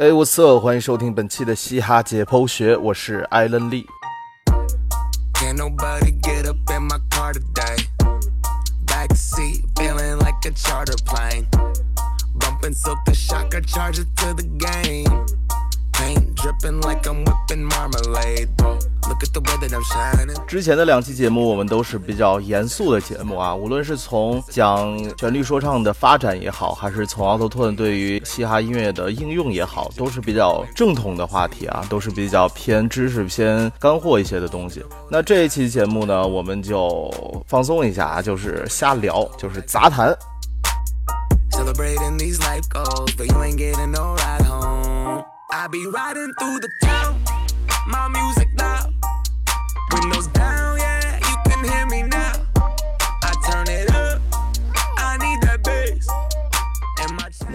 哎，我色，欢迎收听本期的嘻哈解剖学，我是艾伦利。之前的两期节目，我们都是比较严肃的节目啊，无论是从讲旋律说唱的发展也好，还是从奥特顿对于嘻哈音乐的应用也好，都是比较正统的话题啊，都是比较偏知识、偏干货一些的东西。那这一期节目呢，我们就放松一下啊，就是瞎聊，就是杂谈。I be riding through the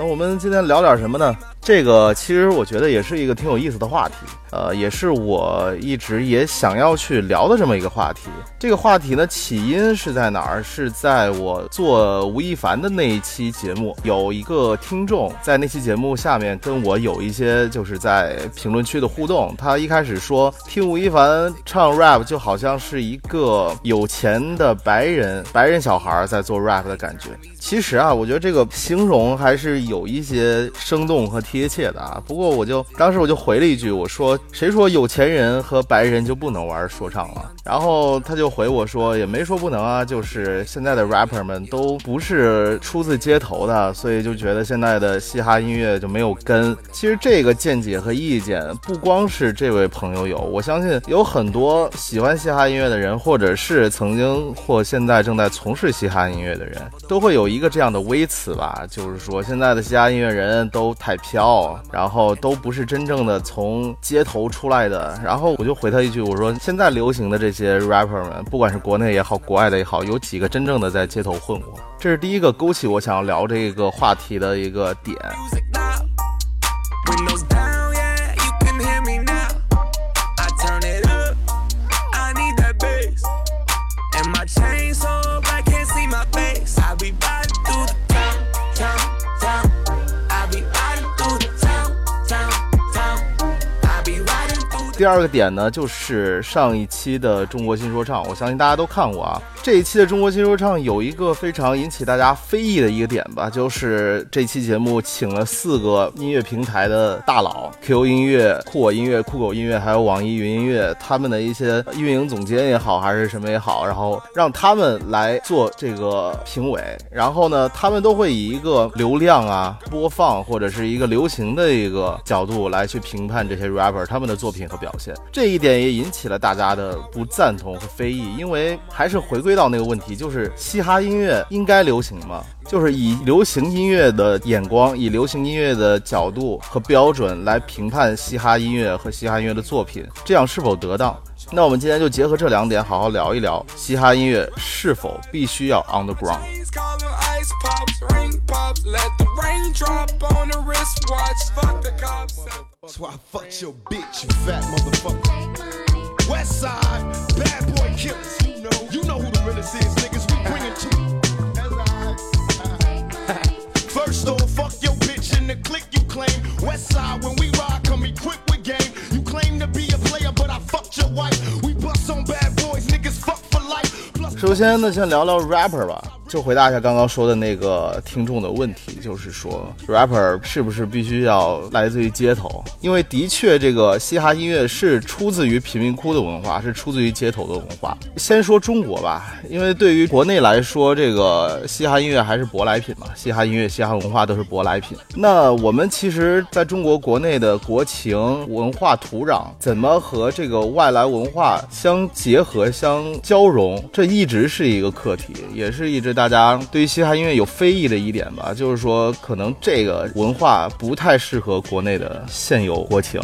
我们今天聊点什么呢？这个其实我觉得也是一个挺有意思的话题。呃，也是我一直也想要去聊的这么一个话题。这个话题呢，起因是在哪儿？是在我做吴亦凡的那一期节目，有一个听众在那期节目下面跟我有一些就是在评论区的互动。他一开始说，听吴亦凡唱 rap 就好像是一个有钱的白人白人小孩在做 rap 的感觉。其实啊，我觉得这个形容还是有一些生动和贴切的啊。不过我就当时我就回了一句，我说。谁说有钱人和白人就不能玩说唱了？然后他就回我说，也没说不能啊，就是现在的 rapper 们都不是出自街头的，所以就觉得现在的嘻哈音乐就没有根。其实这个见解和意见不光是这位朋友有，我相信有很多喜欢嘻哈音乐的人，或者是曾经或现在正在从事嘻哈音乐的人，都会有一个这样的微词吧，就是说现在的嘻哈音乐人都太飘，然后都不是真正的从街头。出来的，然后我就回他一句，我说现在流行的这些 rapper 们，不管是国内也好，国外的也好，有几个真正的在街头混过？这是第一个勾起我想要聊这个话题的一个点。第二个点呢，就是上一期的中国新说唱，我相信大家都看过啊。这一期的中国新说唱有一个非常引起大家非议的一个点吧，就是这期节目请了四个音乐平台的大佬，Q 音乐、酷我音乐、酷狗音乐，还有网易云音乐，他们的一些运营总监也好，还是什么也好，然后让他们来做这个评委。然后呢，他们都会以一个流量啊、播放或者是一个流行的一个角度来去评判这些 rapper 他们的作品和。表现这一点也引起了大家的不赞同和非议，因为还是回归到那个问题，就是嘻哈音乐应该流行吗？就是以流行音乐的眼光，以流行音乐的角度和标准来评判嘻哈音乐和嘻哈音乐的作品，这样是否得当？那我们今天就结合这两点，好好聊一聊嘻哈音乐是否必须要 underground。That's why I fucked your bitch, you fat motherfucker. West side, bad boy killers. You know, you know who the realest is, niggas. We bring it to First off, fuck your bitch in the click you claim. West side, when we ride, come equipped with game. You claim to be a player, but I fucked your wife. We bust on bad boys, niggas fuck for life. 首先呢，先聊聊 rapper 吧。 就回答一下刚刚说的那个听众的问题，就是说，rapper 是不是必须要来自于街头？因为的确，这个嘻哈音乐是出自于贫民窟的文化，是出自于街头的文化。先说中国吧，因为对于国内来说，这个嘻哈音乐还是舶来品嘛，嘻哈音乐、嘻哈文化都是舶来品。那我们其实在中国国内的国情文化土壤，怎么和这个外来文化相结合、相交融，这一直是一个课题，也是一直大。大家对于嘻哈音乐有非议的一点吧，就是说可能这个文化不太适合国内的现有国情。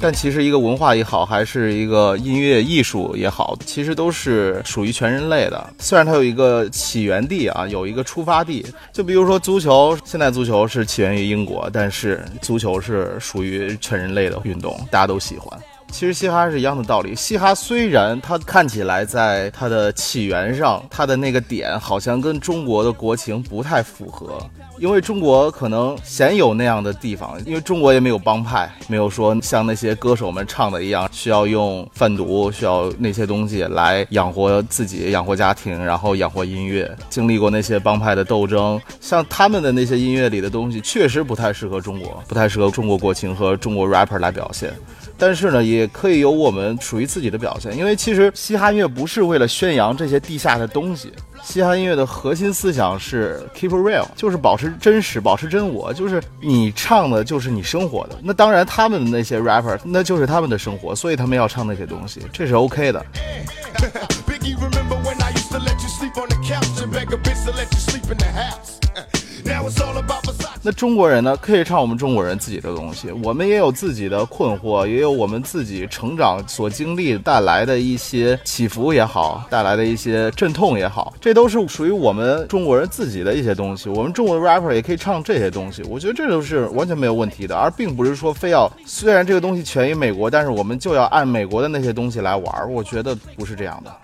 但其实一个文化也好，还是一个音乐艺术也好，其实都是属于全人类的。虽然它有一个起源地啊，有一个出发地。就比如说足球，现在足球是起源于英国，但是足球是属于全人类的运动，大家都喜欢。其实嘻哈是一样的道理。嘻哈虽然它看起来在它的起源上，它的那个点好像跟中国的国情不太符合。因为中国可能鲜有那样的地方，因为中国也没有帮派，没有说像那些歌手们唱的一样，需要用贩毒，需要那些东西来养活自己、养活家庭，然后养活音乐。经历过那些帮派的斗争，像他们的那些音乐里的东西，确实不太适合中国，不太适合中国国情和中国 rapper 来表现。但是呢，也可以有我们属于自己的表现，因为其实嘻哈音乐不是为了宣扬这些地下的东西。嘻哈音乐的核心思想是 keep real，就是保持真实，保持真我，就是你唱的就是你生活的。那当然，他们的那些 rapper 那就是他们的生活，所以他们要唱那些东西，这是 OK 的。那中国人呢，可以唱我们中国人自己的东西，我们也有自己的困惑，也有我们自己成长所经历带来的一些起伏也好，带来的一些阵痛也好，这都是属于我们中国人自己的一些东西。我们中国的 rapper 也可以唱这些东西，我觉得这都是完全没有问题的，而并不是说非要虽然这个东西全于美国，但是我们就要按美国的那些东西来玩，我觉得不是这样的。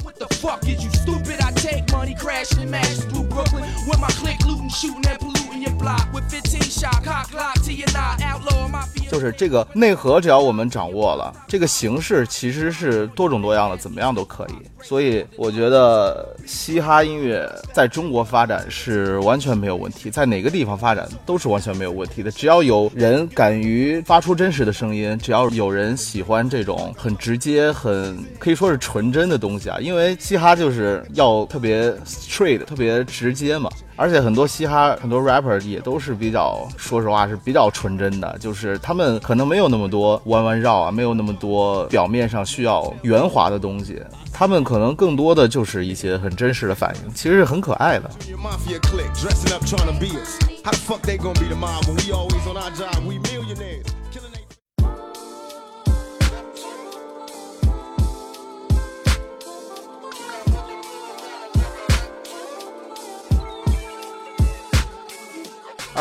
就是这个内核，只要我们掌握了，这个形式其实是多种多样的，怎么样都可以。所以我觉得嘻哈音乐在中国发展是完全没有问题，在哪个地方发展都是完全没有问题的。只要有人敢于发出真实的声音，只要有人喜欢这种很直接、很可以说是纯真的东西啊，因为嘻哈就是要特别 straight、特别直直接嘛。而且很多嘻哈、很多 rapper 也都是比较，说实话是比较纯真的，就是他们可能没有那么多弯弯绕啊，没有那么多表面上需要圆滑的东西，他们可能更多的就是一些很真实的反应，其实是很可爱的。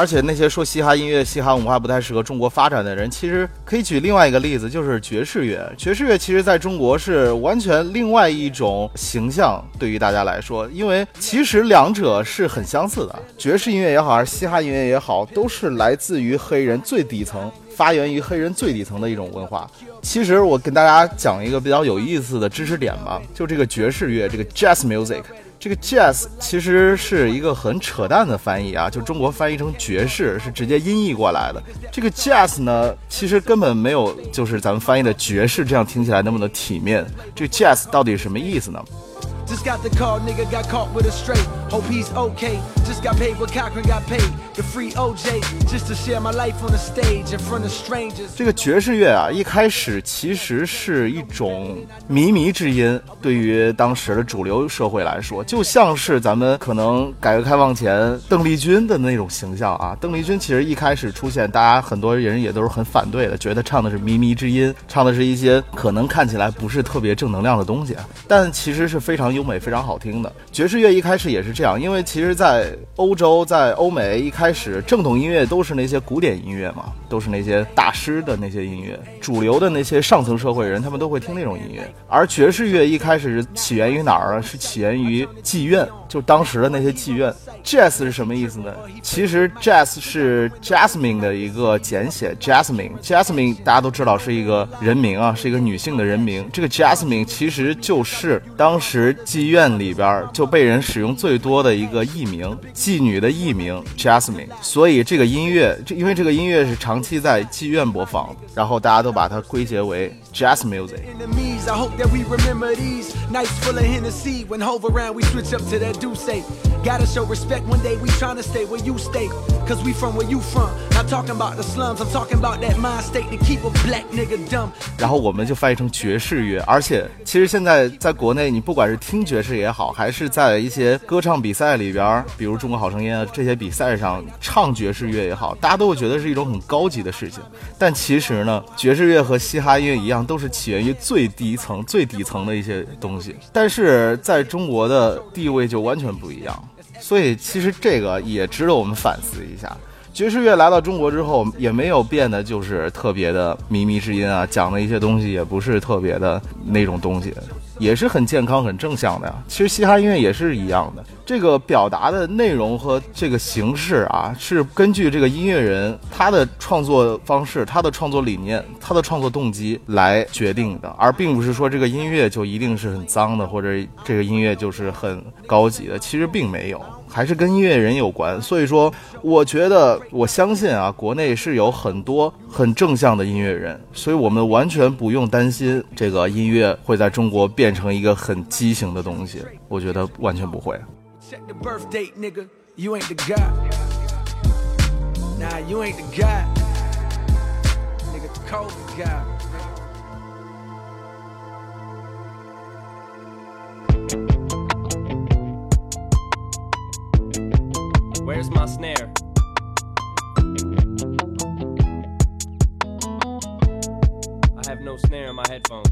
而且那些说嘻哈音乐、嘻哈文化不太适合中国发展的人，其实可以举另外一个例子，就是爵士乐。爵士乐其实在中国是完全另外一种形象，对于大家来说，因为其实两者是很相似的。爵士音乐也好，还是嘻哈音乐也好，都是来自于黑人最底层，发源于黑人最底层的一种文化。其实我跟大家讲一个比较有意思的知识点吧，就这个爵士乐，这个 jazz music。这个 jazz 其实是一个很扯淡的翻译啊，就中国翻译成爵士是直接音译过来的。这个 jazz 呢，其实根本没有就是咱们翻译的爵士这样听起来那么的体面。这个 jazz 到底什么意思呢？Just got the call, nigga got caught with a straight. Hope he's okay. Just got paid what Cochran got paid. The free OJ just to share my life on the stage in front of strangers. 这个爵士乐啊，一开始其实是一种靡靡之音，对于当时的主流社会来说，就像是咱们可能改革开放前邓丽君的那种形象啊。邓丽君其实一开始出现，大家很多人也都是很反对的，觉得唱的是靡靡之音，唱的是一些可能看起来不是特别正能量的东西，但其实是非常优。优美非常好听的爵士乐一开始也是这样，因为其实，在欧洲，在欧美一开始正统音乐都是那些古典音乐嘛，都是那些大师的那些音乐，主流的那些上层社会人，他们都会听那种音乐。而爵士乐一开始是起源于哪儿呢？是起源于妓院，就当时的那些妓院。Jazz 是什么意思呢？其实 Jazz 是 Jasmine 的一个简写，Jasmine，Jasmine 大家都知道是一个人名啊，是一个女性的人名。这个 Jasmine 其实就是当时。妓院里边就被人使用最多的一个艺名，妓女的艺名 Jasmine，所以这个音乐，这因为这个音乐是长期在妓院播放，然后大家都把它归结为 Jazz music。Gotta show respect one day we trying to stay where you stay. Cause we from where you from. Not talking about the slums, I'm talking about that mind state to keep a black nigga dumb. 然后我们就翻译成爵士乐，而且其实现在在国内，你不管是听爵士也好，还是在一些歌唱比赛里边，比如中国好声音啊这些比赛上唱爵士乐也好，大家都会觉得是一种很高级的事情。但其实呢，爵士乐和嘻哈音乐一样，都是起源于最低层、最底层的一些东西，但是在中国的地位就完全不一样。所以其实这个也值得我们反思一下。爵士乐来到中国之后，也没有变得就是特别的靡靡之音啊，讲的一些东西也不是特别的那种东西，也是很健康、很正向的呀。其实嘻哈音乐也是一样的，这个表达的内容和这个形式啊，是根据这个音乐人他的创作方式、他的创作理念、他的创作动机来决定的，而并不是说这个音乐就一定是很脏的，或者这个音乐就是很高级的。其实并没有。还是跟音乐人有关，所以说，我觉得我相信啊，国内是有很多很正向的音乐人，所以我们完全不用担心这个音乐会在中国变成一个很畸形的东西，我觉得完全不会。Where's my snare? I have no snare in my headphones.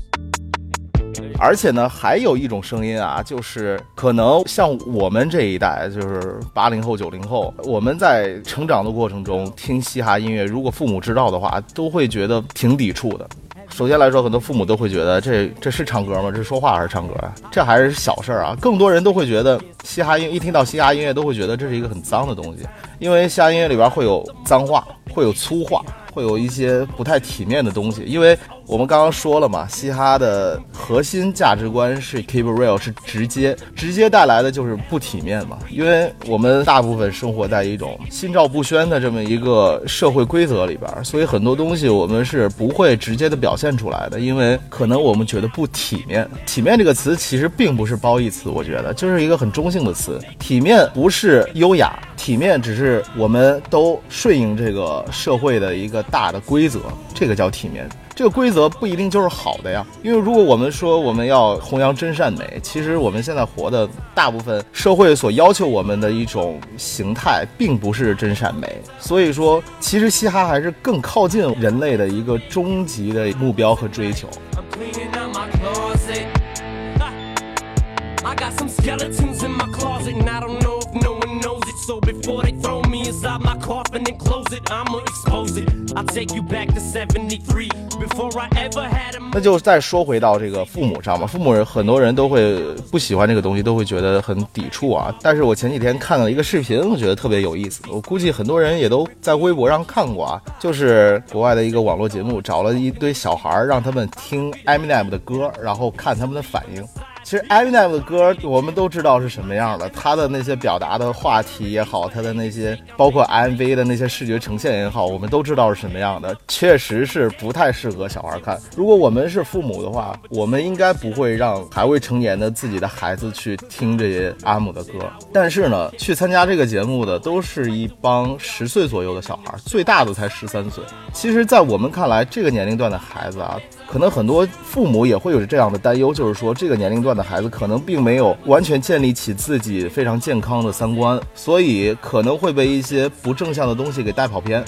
而且呢，还有一种声音啊，就是可能像我们这一代，就是八零后、九零后，我们在成长的过程中听嘻哈音乐，如果父母知道的话，都会觉得挺抵触的。首先来说，很多父母都会觉得这这是唱歌吗？这是说话还是唱歌啊？这还是小事儿啊。更多人都会觉得嘻哈音一听到嘻哈音乐，都会觉得这是一个很脏的东西，因为嘻哈音乐里边会有脏话，会有粗话。会有一些不太体面的东西，因为我们刚刚说了嘛，嘻哈的核心价值观是 keep real，是直接，直接带来的就是不体面嘛。因为我们大部分生活在一种心照不宣的这么一个社会规则里边，所以很多东西我们是不会直接的表现出来的，因为可能我们觉得不体面。体面这个词其实并不是褒义词，我觉得就是一个很中性的词。体面不是优雅，体面只是我们都顺应这个社会的一个。大的规则，这个叫体面。这个规则不一定就是好的呀，因为如果我们说我们要弘扬真善美，其实我们现在活的大部分社会所要求我们的一种形态，并不是真善美。所以说，其实嘻哈还是更靠近人类的一个终极的目标和追求。那就再说回到这个父母上吧，父母很多人都会不喜欢这个东西，都会觉得很抵触啊。但是我前几天看了一个视频，我觉得特别有意思，我估计很多人也都在微博上看过啊，就是国外的一个网络节目，找了一堆小孩让他们听 Eminem 的歌，然后看他们的反应。其实 Eminem 的歌我们都知道是什么样的，他的那些表达的话题也好，他的那些包括 MV 的那些视觉呈现也好，我们都知道是什么样的，确实是不太适合小孩看。如果我们是父母的话，我们应该不会让还未成年的自己的孩子去听这些阿姆的歌。但是呢，去参加这个节目的都是一帮十岁左右的小孩，最大的才十三岁。其实，在我们看来，这个年龄段的孩子啊。可能很多父母也会有着这样的担忧，就是说这个年龄段的孩子可能并没有完全建立起自己非常健康的三观，所以可能会被一些不正向的东西给带跑偏。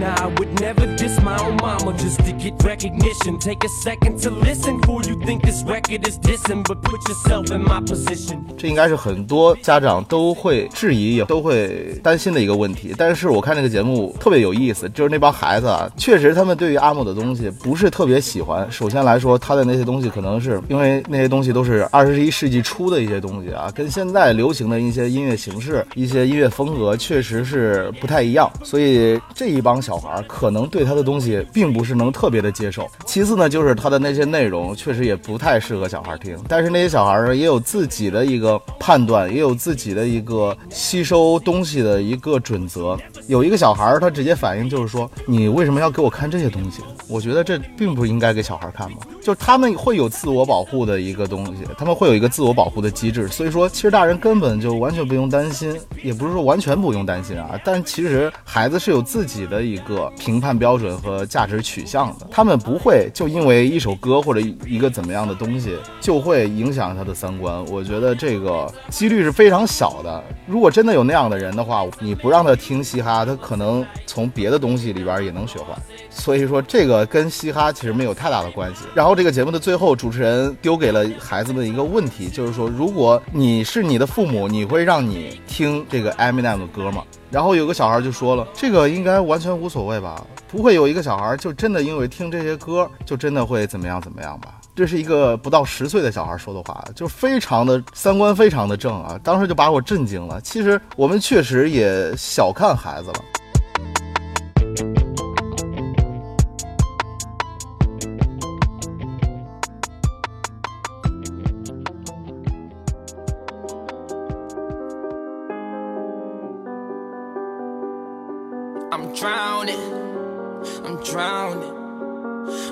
Now would never diss my own mama just to get recognition. Take a second to listen for you think this record is dissing, but put yourself in my position. 这应该是很多家长都会质疑，也都会担心的一个问题。但是我看这个节目特别有意思，就是那帮孩子啊，确实他们对于阿姆的东西不是特别喜欢。首先来说，他的那些东西可能是因为那些东西都是二十一世纪初的一些东西啊，跟现在流行的一些音乐形式、一些音乐风格确实是不太一样。所以这一帮小小孩可能对他的东西并不是能特别的接受。其次呢，就是他的那些内容确实也不太适合小孩听。但是那些小孩呢，也有自己的一个判断，也有自己的一个吸收东西的一个准则。有一个小孩，他直接反应就是说：“你为什么要给我看这些东西？”我觉得这并不应该给小孩看嘛。就他们会有自我保护的一个东西，他们会有一个自我保护的机制。所以说，其实大人根本就完全不用担心，也不是说完全不用担心啊。但其实孩子是有自己的一。一个评判标准和价值取向的。他们不会就因为一首歌或者一个怎么样的东西就会影响他的三观。我觉得这个几率是非常小的。如果真的有那样的人的话，你不让他听嘻哈，他可能从别的东西里边也能学坏。所以说，这个跟嘻哈其实没有太大的关系。然后这个节目的最后，主持人丢给了孩子们一个问题，就是说，如果你是你的父母，你会让你听这个 Eminem 的歌吗？然后有个小孩就说了，这个应该完全无所谓吧，不会有一个小孩就真的因为听这些歌，就真的会怎么样怎么样吧？这是一个不到十岁的小孩说的话，就非常的三观非常的正啊，当时就把我震惊了。其实我们确实也小看孩子了。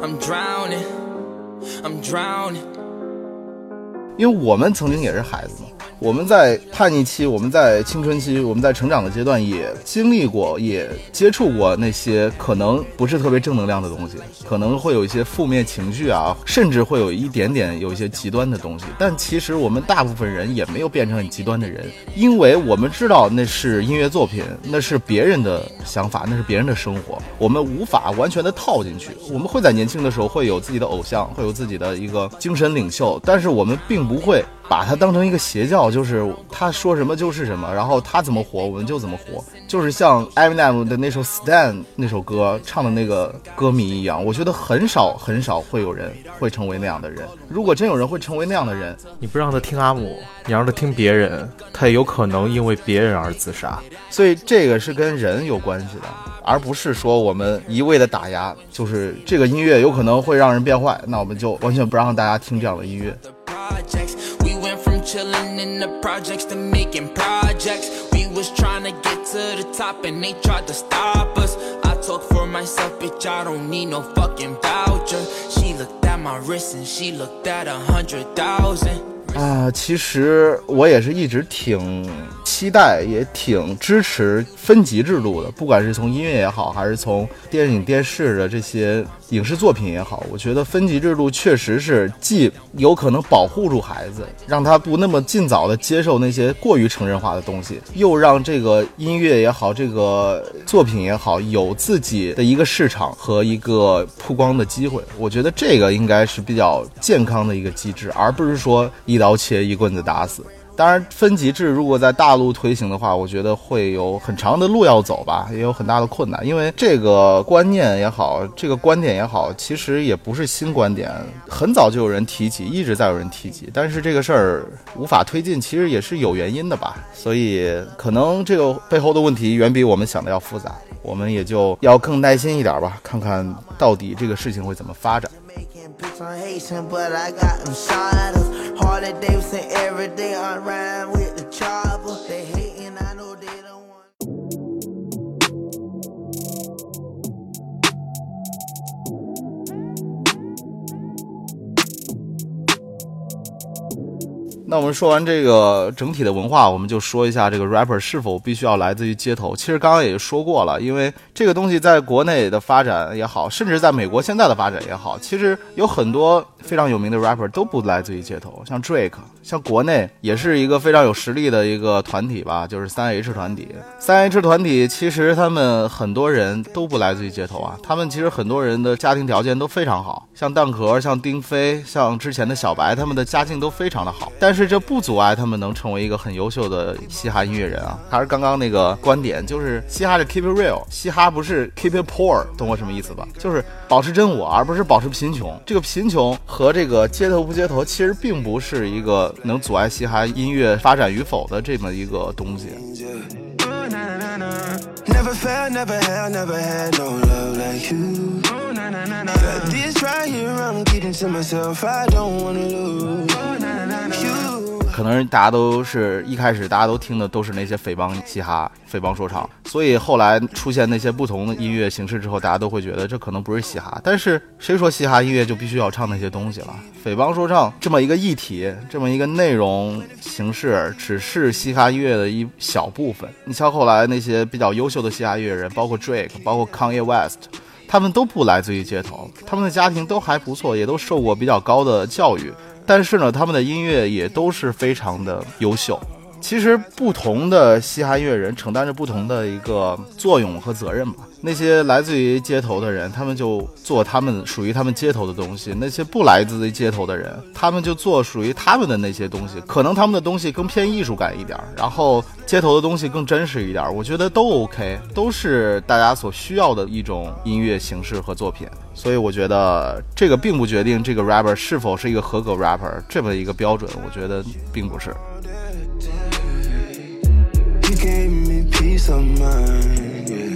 I'm drowning. I'm drowning. 因为我们曾经也是孩子嘛，我们在叛逆期，我们在青春期，我们在成长的阶段也经历过，也接触过那些可能不是特别正能量的东西，可能会有一些负面情绪啊，甚至会有一点点有一些极端的东西。但其实我们大部分人也没有变成很极端的人，因为我们知道那是音乐作品，那是别人的想法，那是别人的生活，我们无法完全的套进去。我们会在年轻的时候会有自己的偶像，会有自己的一个精神领袖，但是我们并不不会把它当成一个邪教，就是他说什么就是什么，然后他怎么活我们就怎么活，就是像 Eminem 的那首《Stand》那首歌唱的那个歌迷一样，我觉得很少很少会有人会成为那样的人。如果真有人会成为那样的人，你不让他听阿姆，你让他听别人，他也有可能因为别人而自杀。所以这个是跟人有关系的，而不是说我们一味的打压，就是这个音乐有可能会让人变坏，那我们就完全不让大家听这样的音乐。projects. We went from chilling in the projects to making projects. We was trying to get to the top and they tried to stop us. I talk for myself, bitch, I don't need no fucking voucher. She looked at my wrist and she looked at a hundred thousand. 啊，其实我也是一直挺 期待，也挺支持分级制度的。不管是从音乐也好，还是从电影、电视的这些影视作品也好，我觉得分级制度确实是既有可能保护住孩子，让他不那么尽早的接受那些过于成人化的东西，又让这个音乐也好，这个作品也好，有自己的一个市场和一个曝光的机会。我觉得这个应该是比较健康的一个机制，而不是说一刀切、一棍子打死。当然，分级制如果在大陆推行的话，我觉得会有很长的路要走吧，也有很大的困难。因为这个观念也好，这个观点也好，其实也不是新观点，很早就有人提起，一直在有人提及。但是这个事儿无法推进，其实也是有原因的吧。所以可能这个背后的问题远比我们想的要复杂，我们也就要更耐心一点吧，看看到底这个事情会怎么发展。Harley Davidson every day I ride with the chopper. They hating, I know they don't want. 那我们说完这个整体的文化，我们就说一下这个 rapper 是否必须要来自于街头。其实刚刚也说过了，因为这个东西在国内的发展也好，甚至在美国现在的发展也好，其实有很多非常有名的 rapper 都不来自于街头，像 Drake，像国内也是一个非常有实力的一个团体吧，就是三 H 团体。三 H 团体其实他们很多人都不来自于街头啊，他们其实很多人的家庭条件都非常好，像蛋壳、像丁飞、像之前的小白，他们的家境都非常的好，但是这不阻碍他们能成为一个很优秀的嘻哈音乐人啊。还是刚刚那个观点，就是嘻哈是 keep it real，嘻哈他不是 keep it poor，懂我什么意思吧？就是保持真我，而不是保持贫穷。这个贫穷和这个街头不街头，其实并不是一个能阻碍嘻哈音乐发展与否的这么一个东西。可能大家都是一开始大家都听的都是那些匪帮嘻哈、匪帮说唱，所以后来出现那些不同的音乐形式之后，大家都会觉得这可能不是嘻哈。但是谁说嘻哈音乐就必须要唱那些东西了？匪帮说唱这么一个议题，这么一个内容形式，只是嘻哈音乐的一小部分。你像后来那些比较优秀的嘻哈音乐人，包括 Drake，包括 Kanye West。他们都不来自于街头，他们的家庭都还不错，也都受过比较高的教育，但是呢，他们的音乐也都是非常的优秀。其实不同的嘻哈音乐人承担着不同的一个作用和责任吧。那些来自于街头的人，他们就做他们属于他们街头的东西；那些不来自于街头的人，他们就做属于他们的那些东西。可能他们的东西更偏艺术感一点，然后街头的东西更真实一点。我觉得都 OK，都是大家所需要的一种音乐形式和作品。所以我觉得这个并不决定这个 rapper 是否是一个合格 rapper 这么一个标准。我觉得并不是。You gave me peace of mind.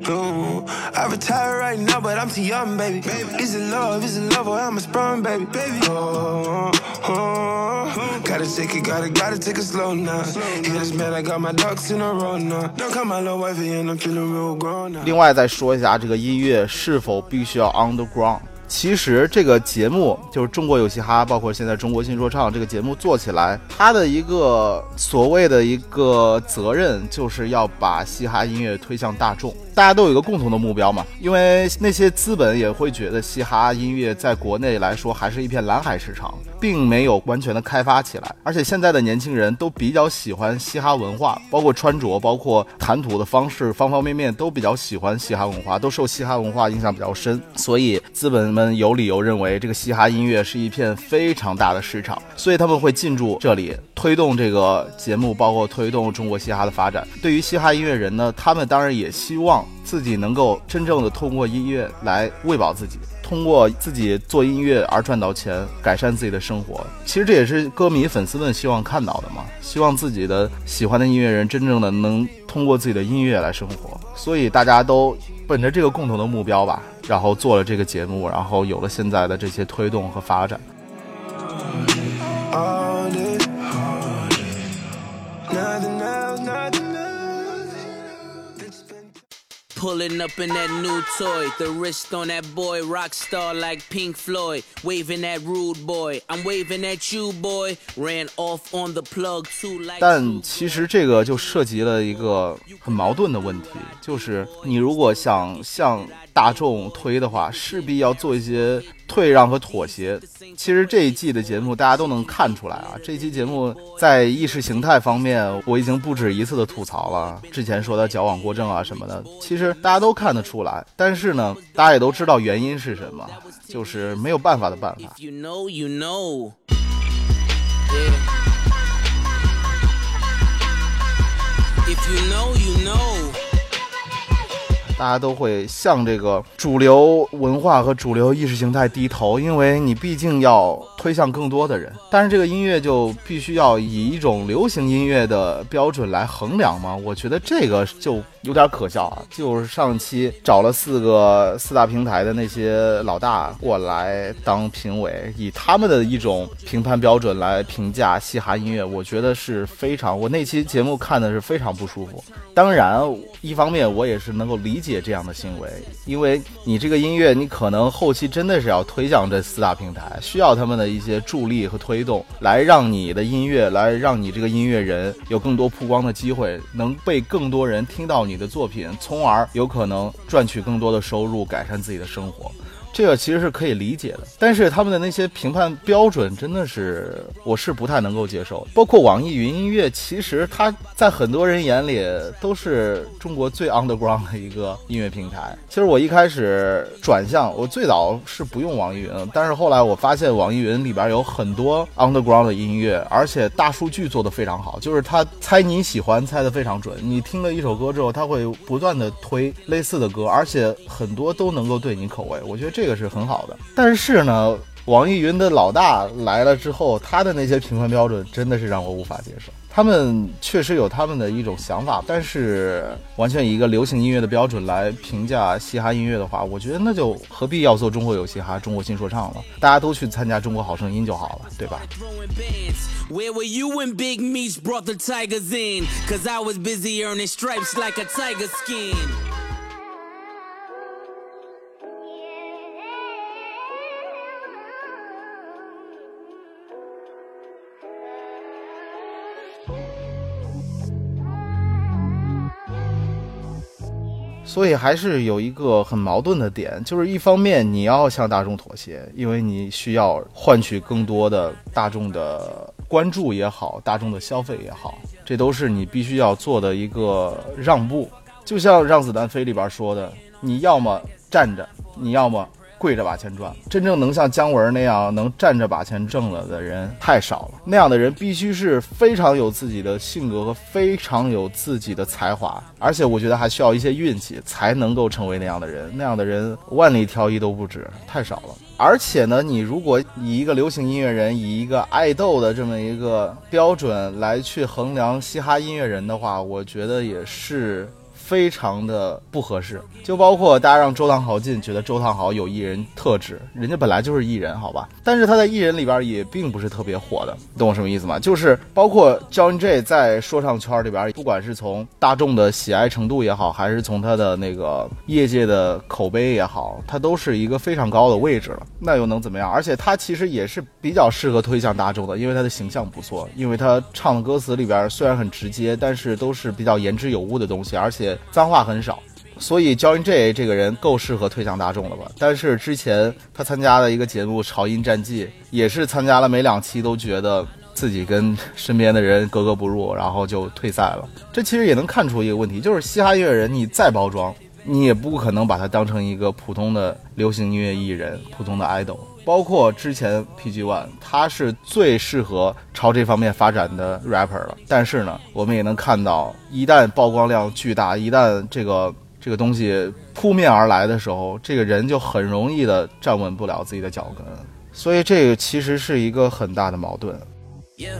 No, I retire right now, but I'm too young, baby. Is it love? Is it love or am I sprung, baby? Baby, oh, oh, gotta take it, gotta, gotta take it slow now. Yeah, this man, I got my ducks in a row now. Don't call my little wifey and I'm feeling real grown now. 另外再说一下这个音乐是否必须要 underground。 其实这个节目就是中国有嘻哈，包括现在中国新说唱这个节目做起来，它的一个所谓的一个责任，就是要把嘻哈音乐推向大众。大家都有一个共同的目标嘛，因为那些资本也会觉得嘻哈音乐在国内来说还是一片蓝海市场，并没有完全的开发起来。而且现在的年轻人都比较喜欢嘻哈文化，包括穿着，包括谈吐的方式，方方面面都比较喜欢嘻哈文化，都受嘻哈文化影响比较深。所以资本们有理由认为这个嘻哈音乐是一片非常大的市场，所以他们会进驻这里，推动这个节目，包括推动中国嘻哈的发展。对于嘻哈音乐人呢，他们当然也希望自己能够真正的通过音乐来喂饱自己。通过自己做音乐而赚到钱，改善自己的生活。其实这也是歌迷粉丝们希望看到的嘛，希望自己的喜欢的音乐人真正的能通过自己的音乐来生活。所以大家都本着这个共同的目标吧，然后做了这个节目，然后有了现在的这些推动和发展。Pulling up in that new toy, the wrist on that boy, rock star like Pink Floyd. Waving that rude boy, I'm waving at you, boy. Ran off on the plug too like. 但其实这个就涉及了一个很矛盾的问题，就是你如果想向大众推的话，势必要做一些退让和妥协。其实这一季的节目大家都能看出来啊，这期节目在意识形态方面，我已经不止一次的吐槽了。之前说的矫枉过正啊什么的，其实大家都看得出来。但是呢，大家也都知道原因是什么，就是没有办法的办法。You know, you know. Yeah. If you know, you know. 大家都会向这个主流文化和主流意识形态低头，因为你毕竟要推向更多的人。但是这个音乐就必须要以一种流行音乐的标准来衡量吗？我觉得这个就有点可笑啊！就是上期找了四个四大平台的那些老大过来当评委，以他们的一种评判标准来评价嘻哈音乐，我觉得是非常，我那期节目看的是非常不舒服。当然，一方面我也是能够理解这样的行为，因为你这个音乐，你可能后期真的是要推向这四大平台，需要他们的一些助力和推动，来让你的音乐，来让你这个音乐人有更多曝光的机会，能被更多人听到你你的作品，从而有可能赚取更多的收入，改善自己的生活。这个其实是可以理解的，但是他们的那些评判标准真的是我是不太能够接受。包括网易云音乐，其实它在很多人眼里都是中国最 underground 的一个音乐平台。其实我一开始转向，我最早是不用网易云，但是后来我发现网易云里边有很多 underground 的音乐，而且大数据做得非常好，就是它猜你喜欢猜得非常准。你听了一首歌之后，它会不断的推类似的歌，而且很多都能够对你口味。我觉得这这个是很好的。但是呢，网易云的老大来了之后，他的那些评分标准真的是让我无法接受。他们确实有他们的一种想法，但是完全以一个流行音乐的标准来评价嘻哈音乐的话，我觉得那就何必要做中国有嘻哈、中国新说唱了？大家都去参加中国好声音就好了，对吧？所以还是有一个很矛盾的点，就是一方面你要向大众妥协，因为你需要换取更多的大众的关注也好，大众的消费也好，这都是你必须要做的一个让步。就像《让子弹飞》里边说的，你要么站着，你要么跪着把钱赚。真正能像姜文那样能站着把钱挣了的人太少了。那样的人必须是非常有自己的性格和非常有自己的才华，而且我觉得还需要一些运气才能够成为那样的人。那样的人万里挑一都不止，太少了。而且呢，你如果以一个流行音乐人、以一个爱豆的这么一个标准来去衡量嘻哈音乐人的话，我觉得也是。非常的不合适，就包括大家让周汤豪进，觉得周汤豪有艺人特质，人家本来就是艺人，好吧？但是他在艺人里边也并不是特别火的，懂我什么意思吗？就是包括 John J 在说唱圈里边，不管是从大众的喜爱程度也好，还是从他的那个业界的口碑也好，他都是一个非常高的位置了。那又能怎么样？而且他其实也是比较适合推向大众的，因为他的形象不错，因为他唱的歌词里边虽然很直接，但是都是比较言之有物的东西，而且。脏话很少，所以 John J 这个人够适合推向大众了吧？但是之前他参加的一个节目《潮音战记》，也是参加了没两期都觉得自己跟身边的人格格不入，然后就退赛了。这其实也能看出一个问题，就是嘻哈音乐人你再包装，你也不可能把他当成一个普通的流行音乐艺人、普通的 idol。包括之前 PG One，他是最适合朝这方面发展的 rapper 了。但是呢，我们也能看到，一旦曝光量巨大，一旦这个这个东西扑面而来的时候，这个人就很容易的站稳不了自己的脚跟。所以这个其实是一个很大的矛盾。Yeah.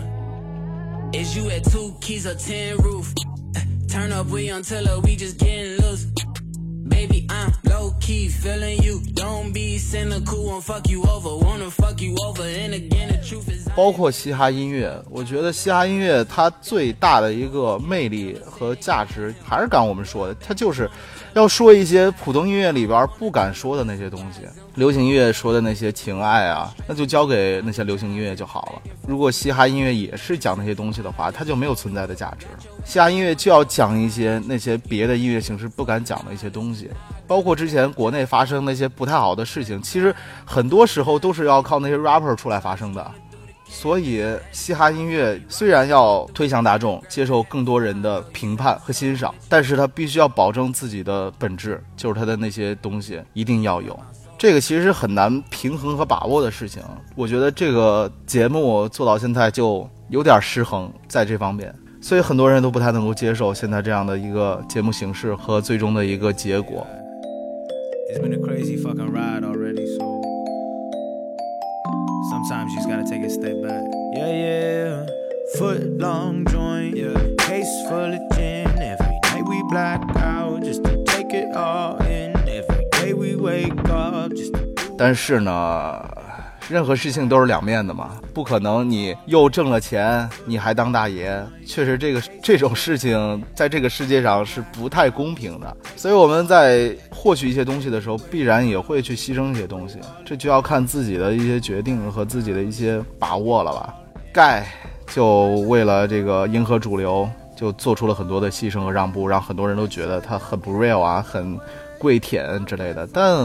Baby, I'm low key feeling you. Don't be cynical, won't fuck you over. Wanna fuck you over. And again, the truth is. 包括嘻哈音乐，我觉得嘻哈音乐它最大的一个魅力和价值，还是刚我们说的，它就是要说一些普通音乐里边不敢说的那些东西。流行音乐说的那些情爱啊，那就交给那些流行音乐就好了。如果嘻哈音乐也是讲那些东西的话，它就没有存在的价值。嘻哈音乐就要讲一些那些别的音乐形式不敢讲的一些东西，包括之前国内发生那些不太好的事情，其实很多时候都是要靠那些 rapper 出来发生的。所以，嘻哈音乐虽然要推向大众，接受更多人的评判和欣赏，但是它必须要保证自己的本质，就是它的那些东西一定要有。这个其实是很难平衡和把握的事情。我觉得这个节目做到现在就有点失衡在这方面，所以很多人都不太能够接受现在这样的一个节目形式和最终的一个结果。It's been a crazy fuck around sometimes you just gotta take a step back. Yeah, yeah. Foot long joint, yeah. Case full of gin. Every night we black out just to take it all in. Every day we wake up just to 但是呢， 任何事情都是两面的嘛，不可能你又挣了钱，你还当大爷。确实，这个这种事情在这个世界上是不太公平的。所以我们在获取一些东西的时候，必然也会去牺牲一些东西，这就要看自己的一些决定和自己的一些把握了吧。盖就为了这个迎合主流，就做出了很多的牺牲和让步，让很多人都觉得他很不 real 啊，很跪舔之类的。但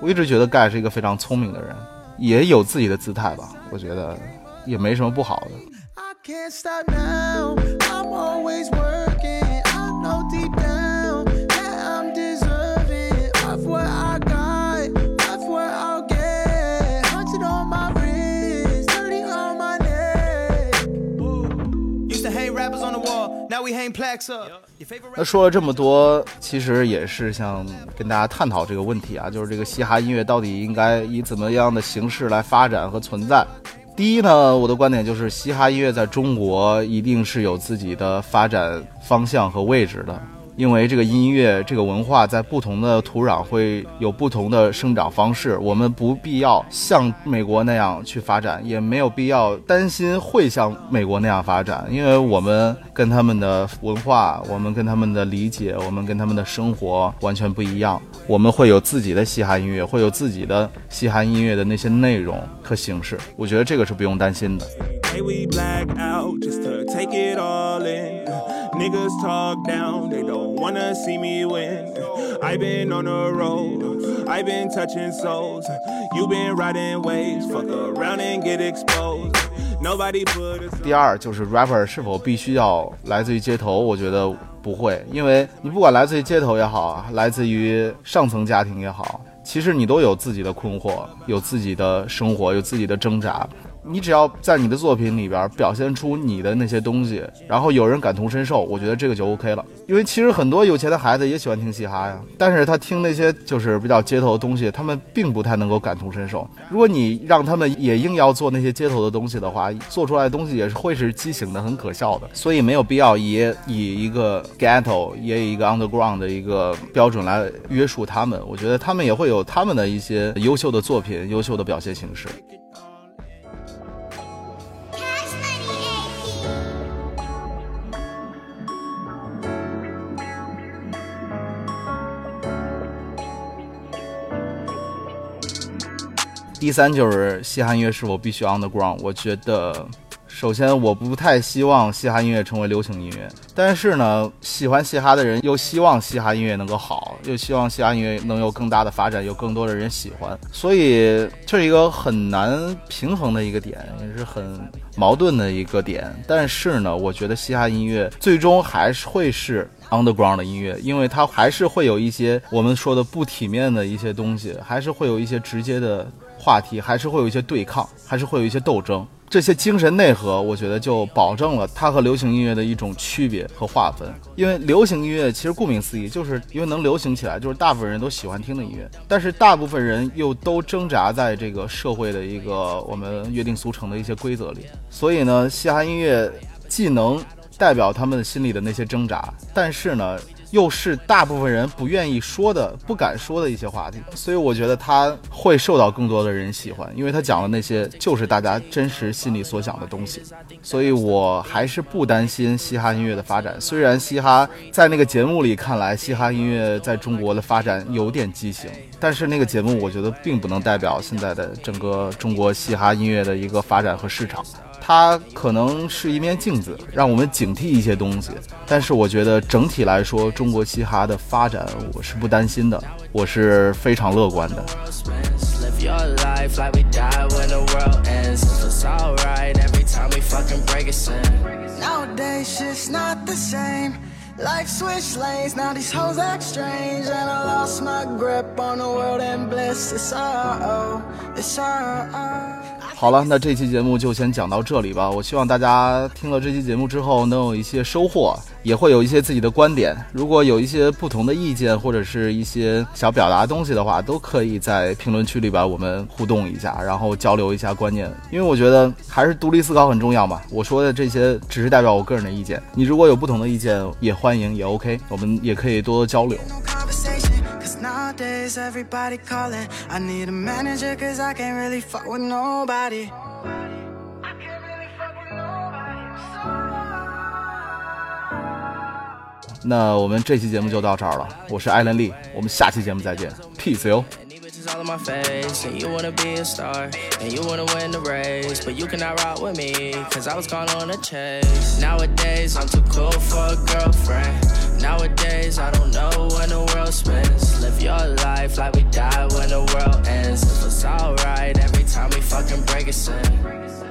我一直觉得盖是一个非常聪明的人，也有自己的姿态吧，我觉得也没什么不好的。I can't stop now. I'm always working. I know deep down that I'm deserving of what I got, of what I'll get. Hunted on my wrist, dirty on my neck. Used to hang rappers on the wall, now we hang plaques up. 那说了这么多，其实也是想跟大家探讨这个问题啊，就是这个嘻哈音乐到底应该以怎么样的形式来发展和存在？第一呢，我的观点就是嘻哈音乐在中国一定是有自己的发展方向和位置的。因为这个音乐、这个文化在不同的土壤会有不同的生长方式，我们不必要像美国那样去发展，也没有必要担心会像美国那样发展，因为我们跟他们的文化、我们跟他们的理解、我们跟他们的生活完全不一样。我们会有自己的嘻哈音乐，会有自己的嘻哈音乐的那些内容和形式，我觉得这个是不用担心的。Niggas talk down, they don't wanna see me win. I've been on the road, I've been touching souls. You've been riding waves, fuck around and get exposed. Nobody puts 第二就是 rapper 是否必须要来自于街头，我觉得不会，因为你不管来自于街头也好，来自于上层家庭也好，其实你都有自己的困惑，有自己的生活，有自己的挣扎。你只要在你的作品里边表现出你的那些东西，然后有人感同身受，我觉得这个就 OK 了。因为其实很多有钱的孩子也喜欢听嘻哈呀，但是他听那些就是比较街头的东西，他们并不太能够感同身受。如果你让他们也硬要做那些街头的东西的话，做出来的东西也是会是畸形的、很可笑的。所以没有必要也以一个 ghetto 也以一个 underground 的一个标准来约束他们。我觉得他们也会有他们的一些优秀的作品、优秀的表现形式。第三就是嘻哈音乐是否必须 underground？我觉得，首先我不太希望嘻哈音乐成为流行音乐，但是呢，喜欢嘻哈的人又希望嘻哈音乐能够好，又希望嘻哈音乐能有更大的发展，有更多的人喜欢，所以这是一个很难平衡的一个点，也是很矛盾的一个点。但是呢，我觉得嘻哈音乐最终还是会是。underground 的音乐，因为它还是会有一些我们说的不体面的一些东西，还是会有一些直接的话题，还是会有一些对抗，还是会有一些斗争。这些精神内核，我觉得就保证了它和流行音乐的一种区别和划分。因为流行音乐其实顾名思义，就是因为能流行起来，就是大部分人都喜欢听的音乐。但是大部分人又都挣扎在这个社会的一个我们约定俗成的一些规则里，所以呢，嘻哈音乐既能代表他们心里的那些挣扎，但是呢，又是大部分人不愿意说的、不敢说的一些话题，所以我觉得他会受到更多的人喜欢，因为他讲的那些就是大家真实心里所想的东西。所以我还是不担心嘻哈音乐的发展。虽然嘻哈在那个节目里看来，嘻哈音乐在中国的发展有点畸形，但是那个节目我觉得并不能代表现在的整个中国嘻哈音乐的一个发展和市场。它可能是一面镜子，让我们警惕一些东西。但是我觉得整体来说，中国嘻哈的发展我是不担心的，我是非常乐观的。Life switch lanes, now these hoes act strange. And I lost my grip on the world and bliss. It's all, it's. 好了，那这期节目就先讲到这里吧。我希望大家听了这期节目之后能有一些收获，也会有一些自己的观点。如果有一些不同的意见或者是一些想表达的东西的话，都可以在评论区里边我们互动一下，然后交流一下观念。因为我觉得还是独立思考很重要嘛。我说的这些只是代表我个人的意见，你如果有不同的意见，也欢迎，也 OK，我们也可以多多交流。Nowadays everybody calling. I need a manager cause I can't really fuck with nobody. I can't really fuck with nobody so 那我们这期节目就到这儿了，我是艾伦丽，我们下期节目再见，peace 哟。All in my face. And you wanna be a star. And you wanna win the race. But you cannot rock with me. Cause I was caught on a chase. Nowadays, I'm too cool for a girlfriend. Nowadays, I don't know when the world spins. Live your life like we die when the world ends. It it's alright every time we fucking break a sin.